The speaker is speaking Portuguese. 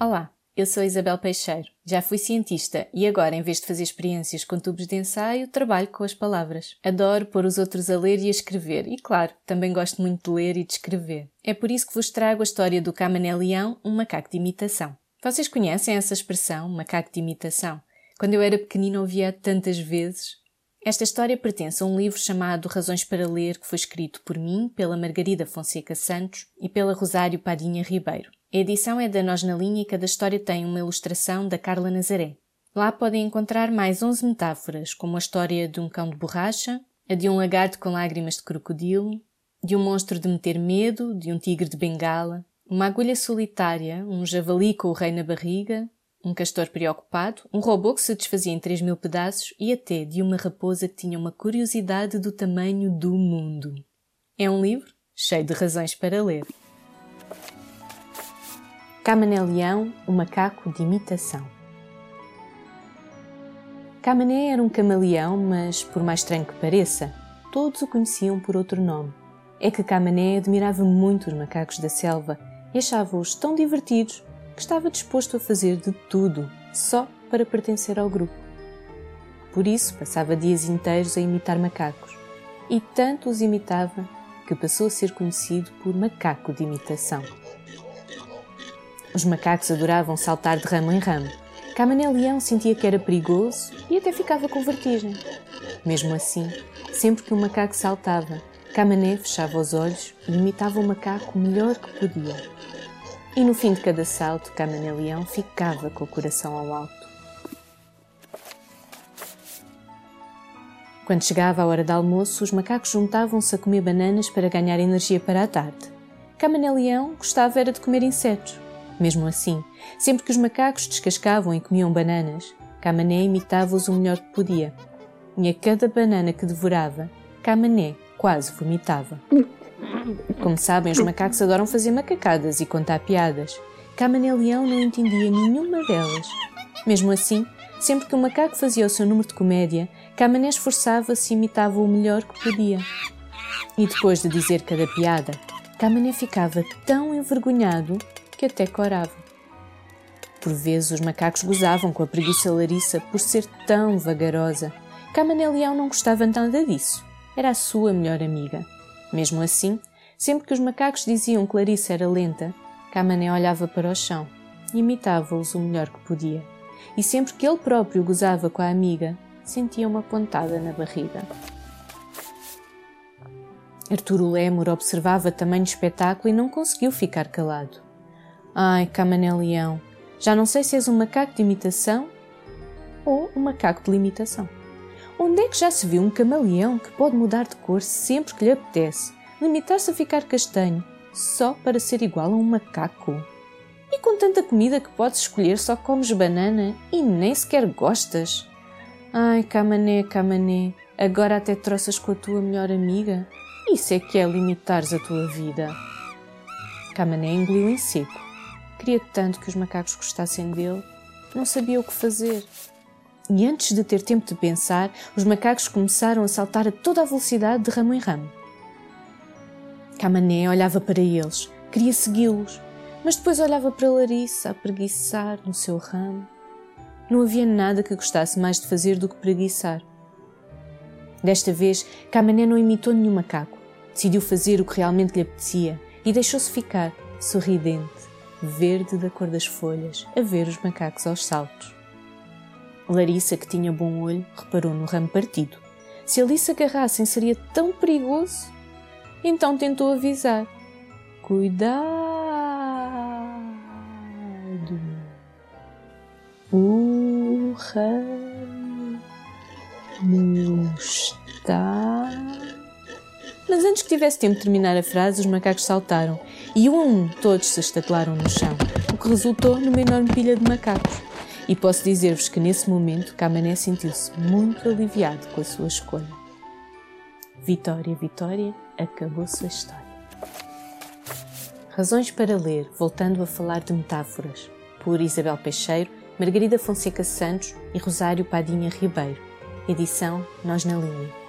Olá, eu sou Isabel Peixeiro. Já fui cientista e agora, em vez de fazer experiências com tubos de ensaio, trabalho com as palavras. Adoro pôr os outros a ler e a escrever e, claro, também gosto muito de ler e de escrever. É por isso que vos trago a história do Camané Leão, um macaco de imitação. Vocês conhecem essa expressão, macaco de imitação? Quando eu era pequenina ouvia tantas vezes. Esta história pertence a um livro chamado Razões para Ler, que foi escrito por mim, pela Margarida Fonseca Santos e pela Rosário Padinha Ribeiro. A edição é da Nós na Linha e cada história tem uma ilustração da Carla Nazaré. Lá podem encontrar mais 11 metáforas, como a história de um cão de borracha, a de um lagarto com lágrimas de crocodilo, de um monstro de meter medo, de um tigre de bengala, uma agulha solitária, um javali com o rei na barriga, um castor preocupado, um robô que se desfazia em três mil pedaços e até de uma raposa que tinha uma curiosidade do tamanho do mundo. É um livro cheio de razões para ler. Camané Leão, o macaco de imitação. Camané era um camaleão, mas, por mais estranho que pareça, todos o conheciam por outro nome. É que Camané admirava muito os macacos da selva e achava-os tão divertidos que estava disposto a fazer de tudo só para pertencer ao grupo. Por isso passava dias inteiros a imitar macacos e tanto os imitava que passou a ser conhecido por macaco de imitação. Os macacos adoravam saltar de ramo em ramo. Camané Leão sentia que era perigoso e até ficava com vertigem. Mesmo assim, sempre que um macaco saltava, Camané fechava os olhos e imitava o macaco o melhor que podia. E no fim de cada salto, Camané Leão ficava com o coração ao alto. Quando chegava a hora de almoço, os macacos juntavam-se a comer bananas para ganhar energia para a tarde. Camané Leão gostava era de comer insetos. Mesmo assim, sempre que os macacos descascavam e comiam bananas, Camané imitava-os o melhor que podia. E a cada banana que devorava, Camané quase vomitava. Como sabem, os macacos adoram fazer macacadas e contar piadas. Camané Leão não entendia nenhuma delas. Mesmo assim, sempre que um macaco fazia o seu número de comédia, Camané esforçava-se e imitava o melhor que podia. E depois de dizer cada piada, Camané ficava tão envergonhado que até corava. Por vezes os macacos gozavam com a preguiça Larissa por ser tão vagarosa. Camané Leão não gostava nada disso era a sua melhor amiga. Mesmo assim, sempre que os macacos diziam que Larissa era lenta, Camané olhava para o chão e imitava-os o melhor que podia. E sempre que ele próprio gozava com a amiga, sentia uma pontada na barriga. Arturo Lemur observava tamanho espetáculo e não conseguiu ficar calado. Ai, Camané Leão, já não sei se és um macaco de imitação ou um macaco de limitação. Onde é que já se viu um camaleão que pode mudar de cor sempre que lhe apetece, limitar-se a ficar castanho, só para ser igual a um macaco? E com tanta comida que podes escolher só comes banana e nem sequer gostas? Ai, Camané, Camané, agora até troças com a tua melhor amiga? Isso é que é limitares a tua vida. Camané engoliu em seco. Queria tanto que os macacos gostassem dele, não sabia o que fazer. E antes de ter tempo de pensar, os macacos começaram a saltar a toda a velocidade de ramo em ramo. Camané olhava para eles, queria segui-los, mas depois olhava para Larissa a preguiçar no seu ramo. Não havia nada que gostasse mais de fazer do que preguiçar. Desta vez, Camané não imitou nenhum macaco. Decidiu fazer o que realmente lhe apetecia e deixou-se ficar, sorridente, verde da cor das folhas, a ver os macacos aos saltos. Larissa, que tinha bom olho, reparou no ramo partido. Se ali se agarrassem seria tão perigoso. Então tentou avisar. Cuidado! O ramo está. Mas antes que tivesse tempo de terminar a frase, os macacos saltaram e um a um todos se estapelaram no chão, o que resultou numa enorme pilha de macacos. E posso dizer-vos que nesse momento Camané sentiu-se muito aliviado com a sua escolha. Vitória, Vitória, acabou-se a história. Razões para ler, voltando a falar de metáforas, por Isabel Peixeiro, Margarida Fonseca Santos e Rosário Padinha Ribeiro. Edição Nós na Linha.